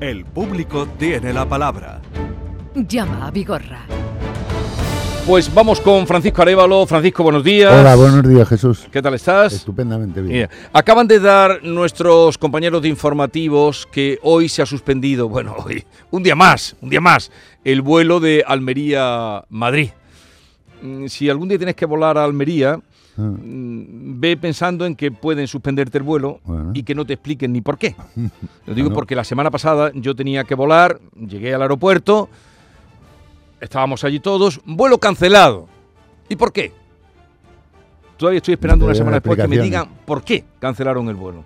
El público tiene la palabra. Llama a Vigorra. Pues vamos con Francisco Arevalo. Francisco, buenos días. Hola, buenos días, Jesús. ¿Qué tal estás? Estupendamente bien. Mira, acaban de dar nuestros compañeros de informativos que hoy se ha suspendido, bueno, hoy, un día más, un día más, el vuelo de Almería-Madrid. Mm, Si algún día tienes que volar a Almería, Ah, ve pensando en que pueden suspenderte el vuelo Bueno. y que no te expliquen ni por qué. Lo digo porque la semana pasada yo tenía que volar, llegué al aeropuerto, estábamos allí todos, vuelo cancelado. ¿Y por qué? Todavía estoy esperando una semana después que me digan por qué cancelaron el vuelo.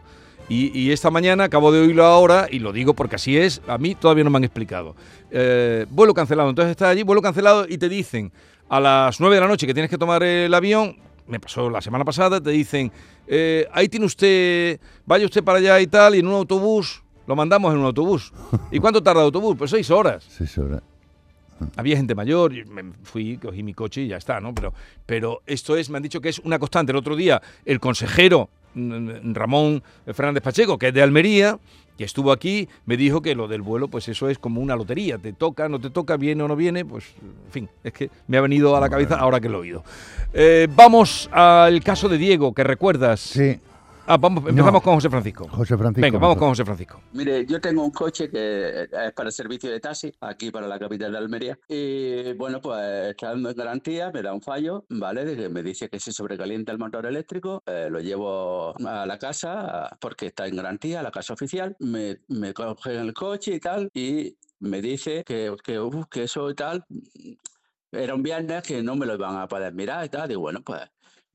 Y, y esta mañana acabo de oírlo ahora y lo digo porque así es, a mí todavía no me han explicado. Eh, vuelo cancelado, entonces estás allí, vuelo cancelado y te dicen a las 9 de la noche que tienes que tomar el avión, me pasó la semana pasada, te dicen, eh, ahí tiene usted, vaya usted para allá y tal, y en un autobús, lo mandamos en un autobús. ¿Y cuánto tarda el autobús? Pues seis horas. seis horas. Había gente mayor, me fui, cogí mi coche y ya está, ¿no? Pero, pero esto es, me han dicho que es una constante. El otro día, el consejero Ramón Fernández Pacheco, que es de Almería, que estuvo aquí, me dijo que lo del vuelo, pues eso es como una lotería. Te toca, no te toca, viene o no viene, pues, en fin, es que me ha venido a la cabeza ahora que lo he oído. Eh, vamos al caso de Diego, que recuerdas. Sí, Ah, vamos, empezamos No. con José Francisco. José Francisco. Venga, vamos con José Francisco. Mire, yo tengo un coche que es para el servicio de taxi, aquí para la capital de Almería. Y bueno, pues está dando en garantía, me da un fallo, ¿vale? De que me dice que se sobrecalienta el motor eléctrico, eh, lo llevo a la casa porque está en garantía, a la casa oficial, me, me cogen el coche y tal, y me dice que, que, uf, que eso y tal, era un viernes que no me lo iban a poder mirar y tal. Digo, bueno, pues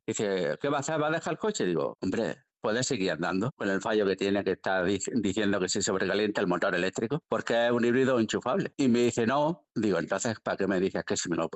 dice, ¿qué va a hacer? ¿Va a dejar el coche? Digo, hombre, puede seguir andando con el fallo que tiene que está dic- diciendo que se sobrecalienta el motor eléctrico porque es un híbrido enchufable. Y me dice, no. Digo, entonces, ¿para qué me dices que si me lo,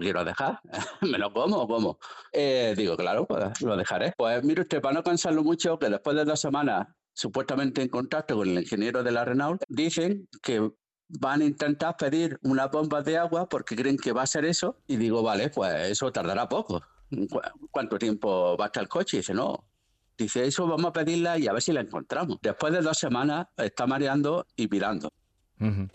quiero dejar? ¿Me lo como o cómo? Eh, digo, claro, pues lo dejaré. Pues mire usted, para no cansarlo mucho, que después de dos semanas supuestamente en contacto con el ingeniero de la Renault, dicen que van a intentar pedir unas bombas de agua porque creen que va a ser eso. Y digo, vale, pues eso tardará poco. ¿Cu- ¿Cuánto tiempo va a estar el coche? Y dice, no. Dice, eso vamos a pedirla y a ver si la encontramos. Después de dos semanas está mareando y pirando. Ujú.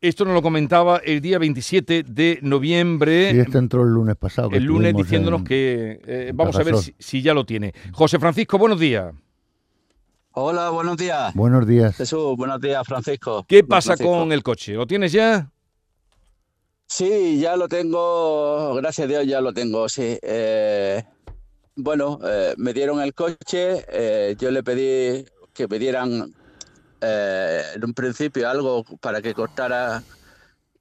Esto nos lo comentaba el día 27 de noviembre. Sí, este entró el lunes pasado. el lunes diciéndonos en- que eh, vamos a ver si, si ya lo tiene. José Francisco, buenos días. Hola, buenos días. Buenos días. Jesús, buenos días, Francisco. ¿Qué pasa Francisco. con el coche? ¿Lo tienes ya? Sí, ya lo tengo, gracias a Dios ya lo tengo, sí. Eh, bueno, eh, me dieron el coche, eh, yo le pedí que me dieran eh, en un principio algo para que costara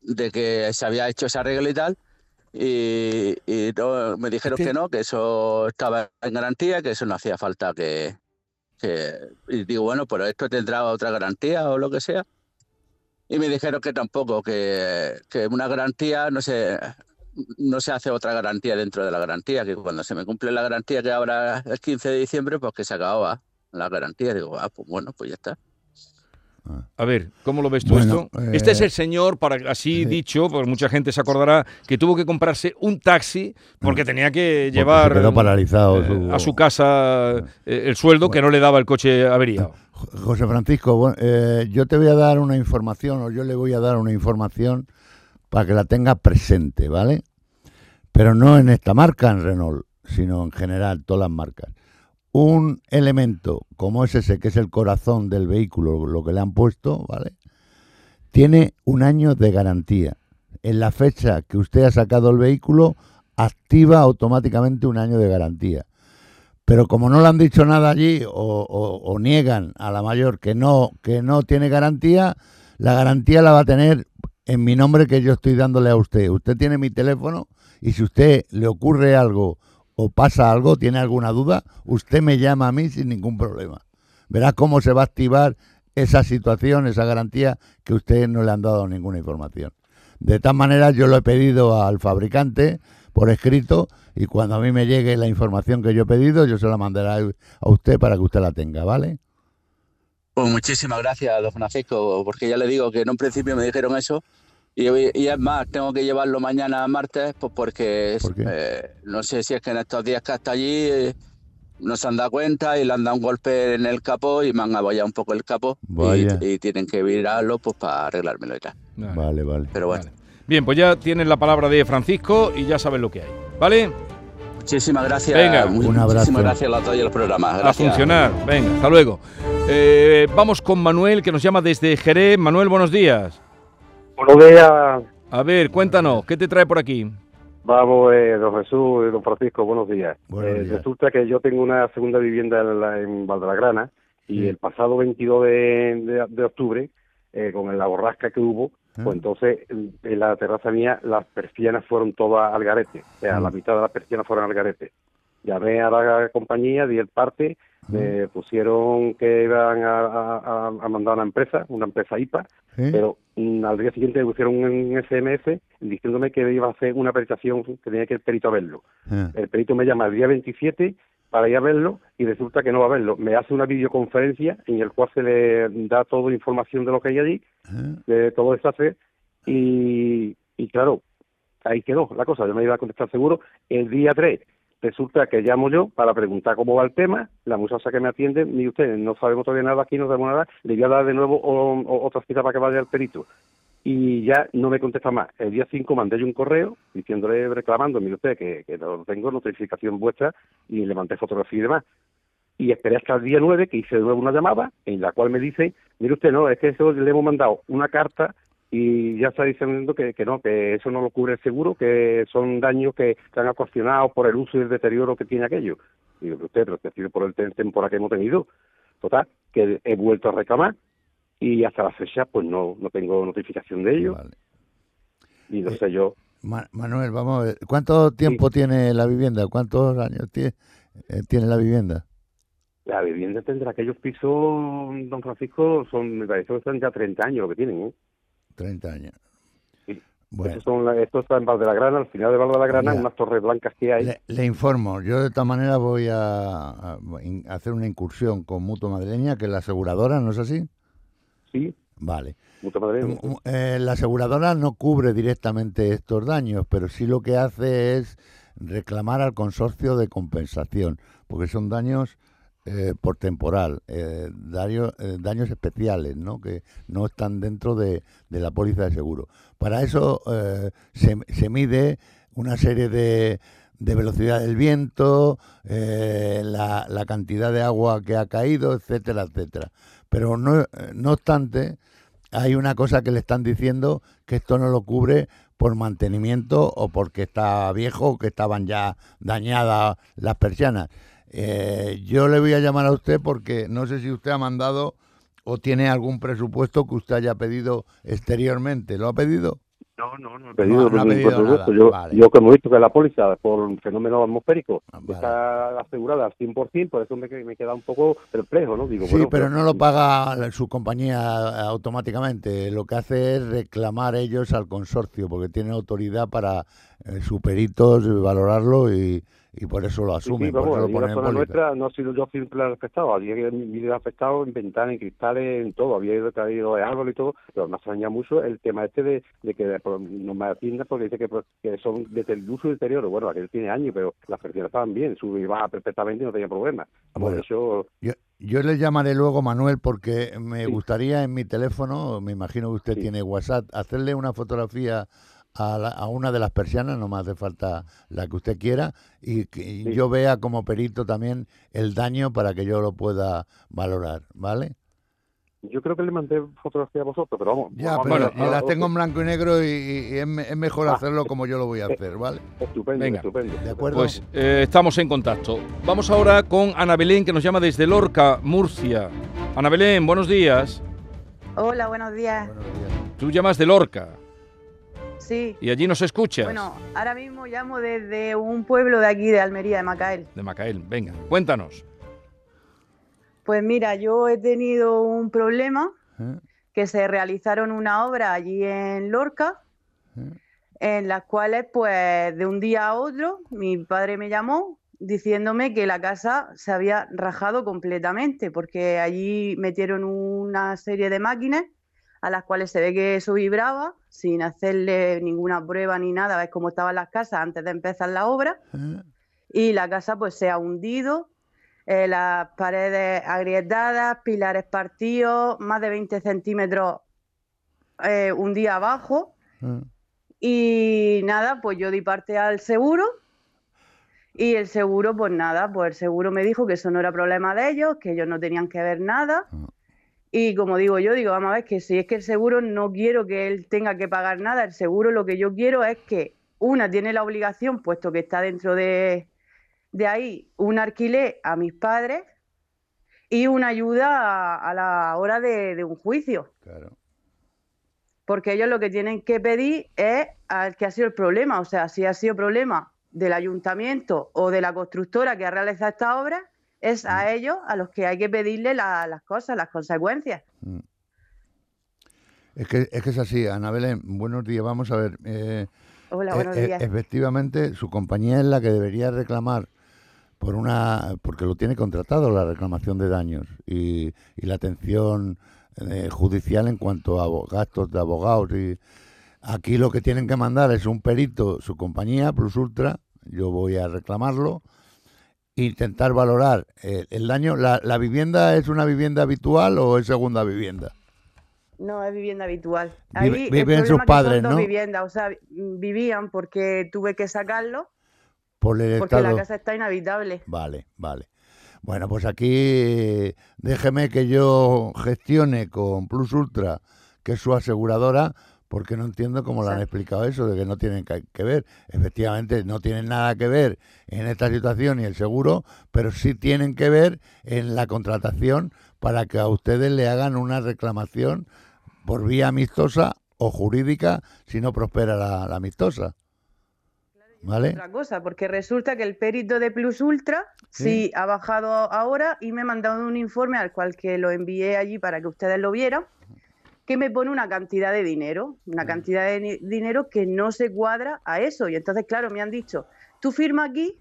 de que se había hecho ese arreglo y tal, y, y no, me dijeron que no, que eso estaba en garantía, que eso no hacía falta que, que... Y digo, bueno, pero esto tendrá otra garantía o lo que sea. Y me dijeron que tampoco, que, que una garantía no se, no se hace otra garantía dentro de la garantía, que cuando se me cumple la garantía que ahora es 15 de diciembre, pues que se acababa la garantía. Digo, ah, pues bueno, pues ya está. A ver, ¿cómo lo ves tú Bueno, esto? Este es eh, el señor, para así sí. dicho, porque mucha gente se acordará, que tuvo que comprarse un taxi porque tenía que llevar quedó paralizado. eh, su- a su casa eh, el sueldo que no le daba el coche averiado. Jo- José Francisco, bueno, eh, yo te voy a dar una información, o yo le voy a dar una información para que la tengas presente, ¿vale? Pero no en esta marca, en Renault, sino en general, todas las marcas. Un elemento como es ese, que es el corazón del vehículo, lo que le han puesto, ¿vale? Tiene un año de garantía. En la fecha que usted ha sacado el vehículo, activa automáticamente un año de garantía. Pero como no le han dicho nada allí o, o- o niegan a la mayor que no, que no tiene garantía, la garantía la va a tener en mi nombre que yo estoy dándole a usted. Usted tiene mi teléfono y si usted le ocurre algo o pasa algo, tiene alguna duda, usted me llama a mí sin ningún problema. Verá cómo se va a activar esa situación, esa garantía que ustedes no le han dado ninguna información. De tal manera yo lo he pedido al fabricante por escrito y cuando a mí me llegue la información que yo he pedido, yo se la mandaré a usted para que usted la tenga, ¿vale? Pues muchísimas gracias, don Francisco, porque ya le digo que en un principio me dijeron eso. Y, hoy- y es más, tengo que llevarlo mañana martes, pues porque eh, no sé si es que en estos días que hasta allí eh, no se han dado cuenta y le han dado un golpe en el capó y me han abollado un poco el capó y, tienen que virarlo pues para arreglármelo y tal. Vale, vale. Pero bueno, Vale. Bien, pues ya tienes la palabra de Francisco y ya sabes lo que hay. ¿Vale? muchísimas gracias. Venga. Un abrazo. Muchísimas gracias a todos y los programas. A funcionar. Venga, hasta luego. Eh, vamos con Manuel, que nos llama desde Jerez. Manuel, buenos días. Buenos días, A ver, cuéntanos, ¿qué te trae por aquí? vamos, eh, don Jesús y don Francisco, buenos días. Buenos Eh, días. Resulta que yo tengo una segunda vivienda en, la- en Valdalagrana y Sí. el pasado 22 de, de- de octubre, eh, con la borrasca que hubo, Ah. pues entonces en la terraza mía las persianas fueron todas al garete, o sea, Mm. la mitad de las persianas fueron al garete. Llamé a la compañía, di el parte, me pusieron que iban a, a- a- mandar una empresa, una empresa IPA, ¿Sí? pero mm, al día siguiente me pusieron un SMS diciéndome que iba a hacer una peritación, que tenía que el perito a verlo. Ah, El perito me llama el día 27 para ir a verlo y resulta que no va a verlo. Me hace una videoconferencia en el cual se le da toda la información de lo que hay allí, ah, de todo el desastre, y, y claro, ahí quedó la cosa. Yo me iba a contestar seguro. El día 3 resulta que llamo yo para preguntar cómo va el tema. La muchacha que me atiende, ni usted, no sabemos todavía nada aquí, no sabemos nada. Le voy a dar de nuevo o- otra cita para que vaya al perito. Y ya no me contesta más. El día 5 mandé yo un correo diciéndole, reclamando, mire usted, que, que no tengo notificación vuestra y le mandé fotografía y demás. Y esperé hasta el día 9 que hice de nuevo una llamada en la cual me dice, mire usted, no, es que eso le hemos mandado una carta y ya está diciendo que, que no, que eso no lo cubre el seguro, que son daños que están ocasionados por el uso y el deterioro que tiene aquello. Y digo, usted, pero por el tem- temporal que hemos tenido. Total, que he vuelto a reclamar y hasta la fecha pues no, no tengo notificación de ello vale. y no Eh, sé yo. Ma- Manuel, vamos a ver. ¿Cuánto tiempo tiene la vivienda? ¿Cuántos años tie- eh, tiene la vivienda? La vivienda tendrá aquellos pisos, don Francisco, son, me parece que son ya 30 años lo que tienen, ¿eh? 30 años. Sí. Bueno, son la- esto está en Valdegrana, al final de Valdegrana, Ya. unas torres blancas que hay. le, le informo. Yo de esta manera voy a, hacer una incursión con Mutua Madrileña, que es la aseguradora, ¿no es así? Sí, Vale. Mm, mm, eh, la aseguradora no cubre directamente estos daños, pero sí lo que hace es reclamar al consorcio de compensación, porque son daños eh, por temporal, eh, daño- eh, daños especiales, ¿no? que no están dentro de, de la póliza de seguro. Para eso se, se mide una serie de, de velocidad del viento, la, la cantidad de agua que ha caído, etcétera, etcétera. Pero no, no obstante, hay una cosa que le están diciendo que esto no lo cubre por mantenimiento o porque está viejo que estaban ya dañadas las persianas. Eh, yo le voy a llamar a usted porque no sé si usted ha mandado o tiene algún presupuesto que usted haya pedido exteriormente. ¿Lo ha pedido? No, no, no he pedido, No, no ha pedido nada, Yo, vale. yo como he visto que la póliza por un fenómeno atmosférico Ah, vale. está asegurada al 100%, por eso me, me queda un poco perplejo, ¿no? Digo, Sí, bueno, pero no lo paga su compañía automáticamente. Lo que hace es reclamar ellos al consorcio, porque tienen autoridad para eh, sus peritos valorarlo y, y por eso lo Sí, asumen. sí, por vamos, eso lo la en nuestra no he sido yo siempre afectado, había vivido afectado en ventanas, en cristales, en todo, había ido caído de árbol y todo, pero me extraña mucho el tema este de, de que no me atienda porque dice que, pues, que son desde el uso y deterioro, bueno, aquel tiene años, pero las persianas estaban bien, sube y baja perfectamente y no tenía problemas. Por Bueno. eso, Yo, yo le llamaré luego, Manuel, porque me Sí. gustaría en mi teléfono, me imagino que usted Sí. tiene WhatsApp, hacerle una fotografía a, la- a una de las persianas, no me hace falta la que usted quiera, y que Sí. yo vea como perito también el daño para que yo lo pueda valorar, ¿vale? yo creo que le mandé fotografía a vosotros, pero vamos. Ya, vamos pero a ver, las ah, tengo en blanco y negro y, y- es, es mejor Ah. hacerlo como yo lo voy a hacer, ¿vale? Estupendo, Venga. estupendo. ¿De acuerdo? Pues eh, estamos en contacto. Vamos ahora con Ana Belén, que nos llama desde Lorca, Murcia. Ana Belén, buenos días. Hola, buenos días. Buenos días. Tú llamas de Lorca Sí, y allí nos escuchas. bueno, ahora mismo llamo desde un pueblo de aquí, de Almería, de Macael. De Macael, venga, cuéntanos. Pues mira, yo he tenido un problema ¿Eh? que se realizaron una obra allí en Lorca, ¿Eh? en las cuales, pues, de un día a otro, mi padre me llamó diciéndome que la casa se había rajado completamente, porque allí metieron una serie de máquinas a las cuales se ve que eso vibraba, sin hacerle ninguna prueba ni nada, ves cómo estaban las casas antes de empezar la obra, ¿Eh? y la casa pues se ha hundido, eh, las paredes agrietadas, pilares partidos, más de 20 centímetros eh, un día abajo. Ah. Y nada, pues yo di parte al seguro. Y el seguro, pues nada, pues el seguro me dijo que eso no era problema de ellos, que ellos no tenían que ver nada. Ah. Y como digo yo, digo, vamos a ver que si es que el seguro no quiero que él tenga que pagar nada, el seguro lo que yo quiero es que una tiene la obligación, puesto que está dentro de, de ahí, un alquiler a mis padres y una ayuda a, a la hora de, de un juicio. Claro. Porque ellos lo que tienen que pedir es al que ha sido el problema. O sea, si ha sido problema del ayuntamiento o de la constructora que ha realizado esta obra, es a ellos a los que hay que pedirle la- las cosas, las consecuencias. Mm. Es que, es que es así, Ana Belén, buenos días, vamos a ver. eh, Hola, eh, buenos eh, días. efectivamente, su compañía es la que debería reclamar por una, porque lo tiene contratado la reclamación de daños y, y la atención eh, judicial en cuanto a gastos de abogados y aquí lo que tienen que mandar es un perito, su compañía Plus Ultra, yo voy a reclamarlo, intentar valorar eh, el daño. ¿La, ¿La vivienda es una vivienda habitual o es segunda vivienda? No, es vivienda habitual. Vive- Ahí el viven sus padres, son dos ¿no? viviendas, o sea, vi- vivían porque tuve que sacarlo Por el porque estado. la casa está inhabitable. Vale, vale. Bueno, pues aquí déjeme que yo gestione con Plus Ultra, que es su aseguradora, porque no entiendo cómo le han Exacto. explicado eso, de que no tienen que, que ver. Efectivamente, no tienen nada que ver en esta situación y el seguro, pero sí tienen que ver en la contratación para que a ustedes le hagan una reclamación por vía amistosa o jurídica si no prospera la, la amistosa. ¿Vale? Otra cosa, porque resulta que el perito de Plus Ultra sí, Sí. ha bajado ahora y me ha mandado un informe al cual que lo envié allí para que ustedes lo vieran, que me pone una cantidad de dinero, una cantidad de dinero que no se cuadra a eso. Y entonces, claro, me han dicho, tú firma aquí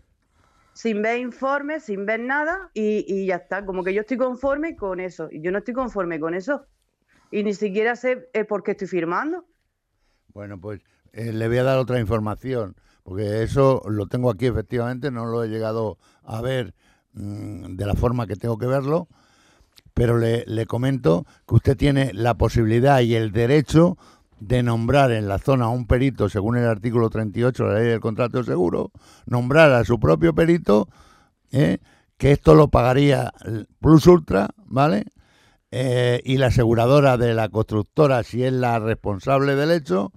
sin ver informes, sin ver nada y, y ya está, como que yo estoy conforme con eso. Y yo no estoy conforme con eso. Y ni siquiera sé el por qué estoy firmando. Bueno, pues eh, le voy a dar otra información, porque eso lo tengo aquí efectivamente, no lo he llegado a ver mm, de la forma que tengo que verlo, pero le, le comento que usted tiene la posibilidad y el derecho de nombrar en la zona a un perito, según el artículo 38 de la ley del contrato de seguro, nombrar a su propio perito, ¿eh? que esto lo pagaría Plus Ultra, ¿vale? Eh, y la aseguradora de la constructora, si es la responsable del hecho,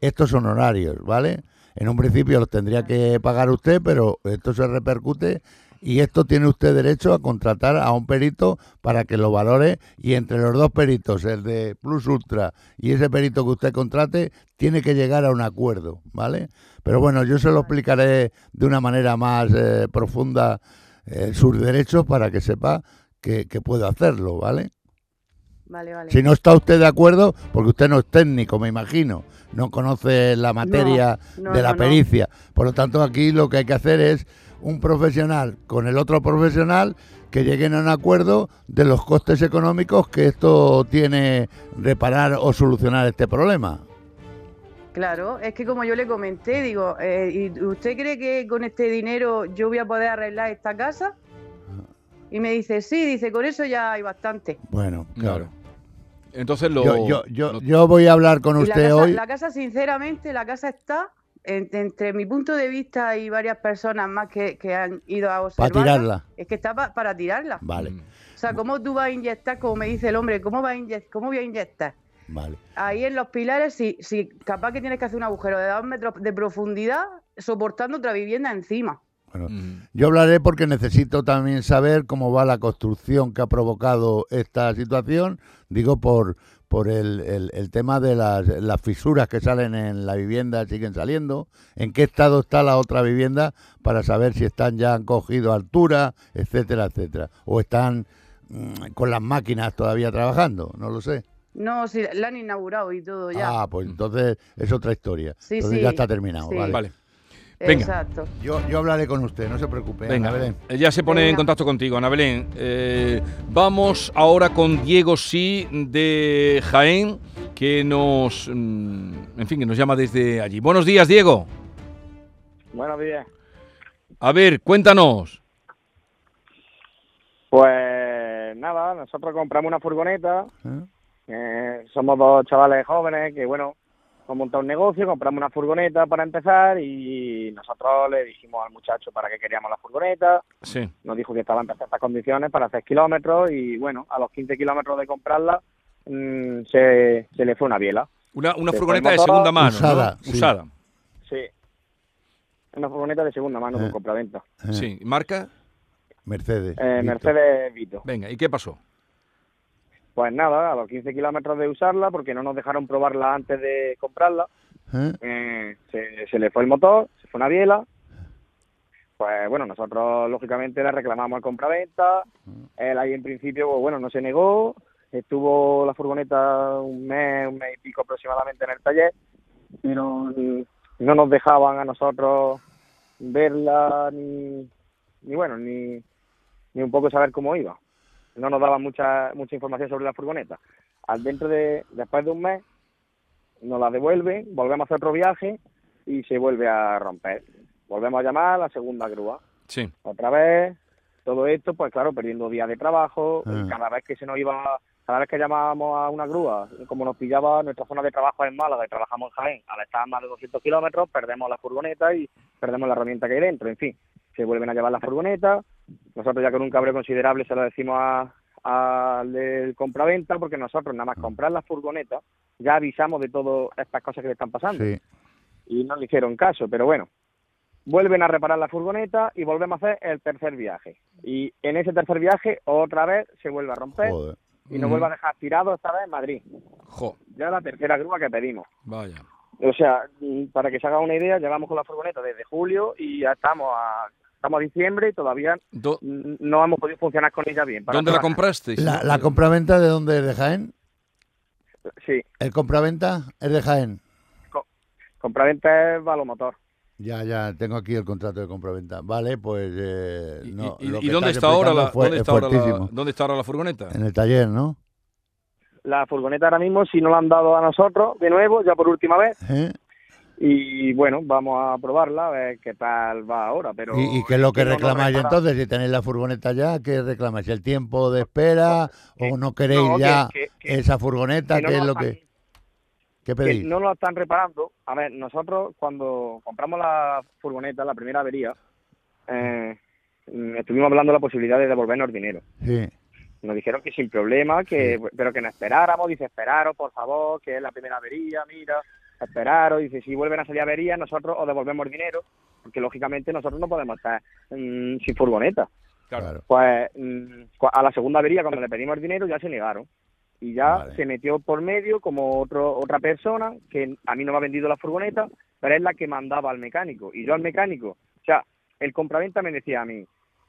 estos son honorarios, ¿vale? En un principio los tendría que pagar usted, pero esto se repercute y esto tiene usted derecho a contratar a un perito para que lo valore y entre los dos peritos, el de Plus Ultra y ese perito que usted contrate, tiene que llegar a un acuerdo, ¿vale? Pero bueno, yo se lo explicaré de una manera más eh, profunda eh, sus derechos para que sepa que, que puede hacerlo, ¿vale? Vale, vale. Si no está usted de acuerdo, porque usted no es técnico, me imagino, no conoce la materia no, de la no. pericia. Por lo tanto, aquí lo que hay que hacer es un profesional con el otro profesional que lleguen a un acuerdo de los costes económicos que esto tiene reparar o solucionar este problema. Claro, es que como yo le comenté, digo, eh, ¿y usted cree que con este dinero yo voy a poder arreglar esta casa? Y me dice, sí, dice, con eso ya hay bastante. Bueno, claro. Entonces lo. Yo, yo, yo, lo- yo voy a hablar con la usted casa, hoy. la casa, sinceramente, la casa está, en- entre mi punto de vista y varias personas más que, que han ido a Para observarla, tirarla. es que está pa- para tirarla. Vale, Mm. O sea, ¿cómo tú vas a inyectar, como me dice el hombre, cómo, va a inyec- cómo voy a inyectar? vale. Ahí en los pilares, si, si capaz que tienes que hacer un agujero de dos metros de profundidad, soportando otra vivienda encima. Bueno, Mm. Yo hablaré porque necesito también saber cómo va la construcción que ha provocado esta situación. Digo, por, por el, el- el tema de las, las fisuras que salen en la vivienda, siguen saliendo. ¿En qué estado está la otra vivienda para saber si están ya han cogido altura, etcétera, etcétera? O están mm, con las máquinas todavía trabajando, no lo sé. No, si la han inaugurado y todo ya. Ah, pues entonces es otra historia. Sí, entonces sí, ya está terminado. sí. Vale. Vale. Venga. Exacto. Yo, yo hablaré con usted, no se preocupe. Venga, Ana Belén. ella se pone en contacto contigo, Ana Belén. Eh, vamos ahora con Diego Sí de Jaén, que nos, mm, en fin, que nos llama desde allí. Buenos días, Diego. Buenos días. A ver, cuéntanos. Pues nada, nosotros compramos una furgoneta, ¿Eh? eh, somos dos chavales jóvenes que, bueno, hemos montado un negocio, compramos una furgoneta para empezar y nosotros le dijimos al muchacho para qué queríamos la furgoneta, Sí. nos dijo que estaba en perfectas condiciones para hacer kilómetros y, bueno, a los 15 kilómetros de comprarla mm, se, se le fue una biela. Una, una Se furgoneta de segunda mano. ¿no? usada, sí. Usada. Sí. Una furgoneta de segunda mano Eh. con compraventa. ¿Eh? Sí. ¿Marca? Mercedes. Eh, Vito. Mercedes Vito. Venga, ¿y qué pasó? Pues nada, a los 15 kilómetros de usarla, porque no nos dejaron probarla antes de comprarla, ¿Eh? eh, se, se le fue el motor, se fue una biela. Pues bueno, nosotros lógicamente le reclamamos al compraventa. Él ahí en principio, pues, bueno, no se negó. Estuvo la furgoneta un mes, un mes y pico aproximadamente en el taller, pero mm, no nos dejaban a nosotros verla ni, ni bueno, ni, ni un poco saber cómo iba. No nos daban mucha mucha información sobre la furgoneta. Al dentro de después de un mes nos la devuelven, volvemos a hacer otro viaje y se vuelve a romper. Volvemos a llamar a la segunda grúa. Sí. Otra vez, todo esto, pues claro, perdiendo días de trabajo, Ah. cada vez que se nos iba, cada vez que llamábamos a una grúa, como nos pillaba nuestra zona de trabajo en Málaga y trabajamos en Jaén, al estar a más de 200 kilómetros, perdemos la furgoneta y perdemos la herramienta que hay dentro, en fin, se vuelven a llevar la furgoneta, nosotros ya con un cabreo considerable se lo decimos a- al del compraventa, porque nosotros nada más comprar la furgoneta, ya avisamos de todas estas cosas que le están pasando Sí. y no le hicieron caso, pero bueno, vuelven a reparar la furgoneta y volvemos a hacer el tercer viaje. Y en ese tercer viaje otra vez se vuelve a romper Joder. y nos Mm. vuelve a dejar tirados esta vez en Madrid. Jo, Ya la tercera grúa que pedimos. vaya. O sea, mm, para que se haga una idea, llevamos con la furgoneta desde julio y ya estamos a, estamos a diciembre y todavía Do- no hemos podido funcionar con ella bien. para ¿Dónde la comprasteis? La, la compraventa de dónde es de Jaén? Sí, El compraventa es de Jaén. compraventa es Valomotor. Ya, ya, tengo aquí el contrato de compraventa. Vale, pues eh, ¿Y, no, y- lo y que dónde está ahora la, explicando fue- dónde es está ahora la, fuertísimo. dónde está ahora la furgoneta? En el taller, ¿no? La furgoneta ahora mismo, si no la han dado a nosotros, de nuevo, ya por última vez, ¿Eh? Y bueno, vamos a probarla a ver qué tal va ahora. Pero ¿Y, y qué es lo que reclamáis entonces? Si tenéis la furgoneta ya, ¿qué reclamáis? ¿El tiempo de espera o no queréis no, ya que- que- esa furgoneta? no ¿Qué es lo están- que, qué pedís? no lo están reparando. A ver, nosotros cuando compramos la furgoneta, la primera avería, eh, estuvimos hablando de la posibilidad de devolvernos dinero. Sí, Nos dijeron que sin problema, que pero que no esperáramos. Dice, esperaros, por favor, que es la primera avería, mira, esperaros. Dice, si vuelven a salir averías, nosotros os devolvemos dinero, porque lógicamente nosotros no podemos estar mm, sin furgoneta. Claro. Pues mm, cu- a la segunda avería, cuando le pedimos el dinero, ya se negaron. Y ya Vale. se metió por medio como otro, otra persona que a mí no me ha vendido la furgoneta, pero es la que mandaba al mecánico. Y yo al mecánico, o sea, el compraventa me decía a mí,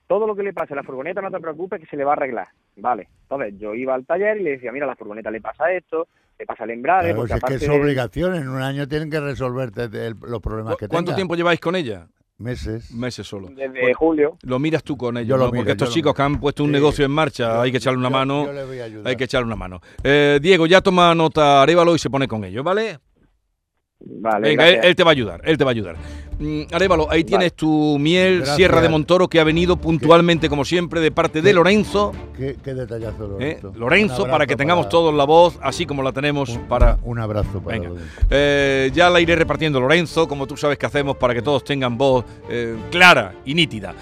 todo lo que le pase a la furgoneta no te preocupes que se le va a arreglar. Vale, entonces yo iba al taller y le decía, mira, a la furgoneta le pasa esto, le pasa el embrague, Claro, porque si es que aparte es obligación, en un año tienen que resolverte el- los problemas que ¿Cuánto tengas. tiempo lleváis con ella? Meses. Meses solo. desde julio, Lo miras tú con ellos, Yo lo ¿no? miro, porque estos yo chicos miro. que han puesto un Sí. negocio en marcha, Yo- hay que echarle una yo- mano. yo le voy a ayudar. Hay que echarle una mano. Eh, Diego, ya toma nota Arevalo y se pone con ellos, ¿vale? Vale, Venga, él, te va a ayudar, él te va a ayudar. Mm, Arevalo, ahí tienes tu miel Gracias. Sierra de Montoro que ha venido puntualmente, como siempre, de parte de ¿Qué? Lorenzo. Qué, qué detallazo, ¿eh? Lorenzo. Lorenzo, para que tengamos para- todos la voz, así como la tenemos un- para... Un abrazo para Venga. Eh, ya la iré repartiendo, Lorenzo, como tú sabes que hacemos para que todos tengan voz eh, clara y nítida.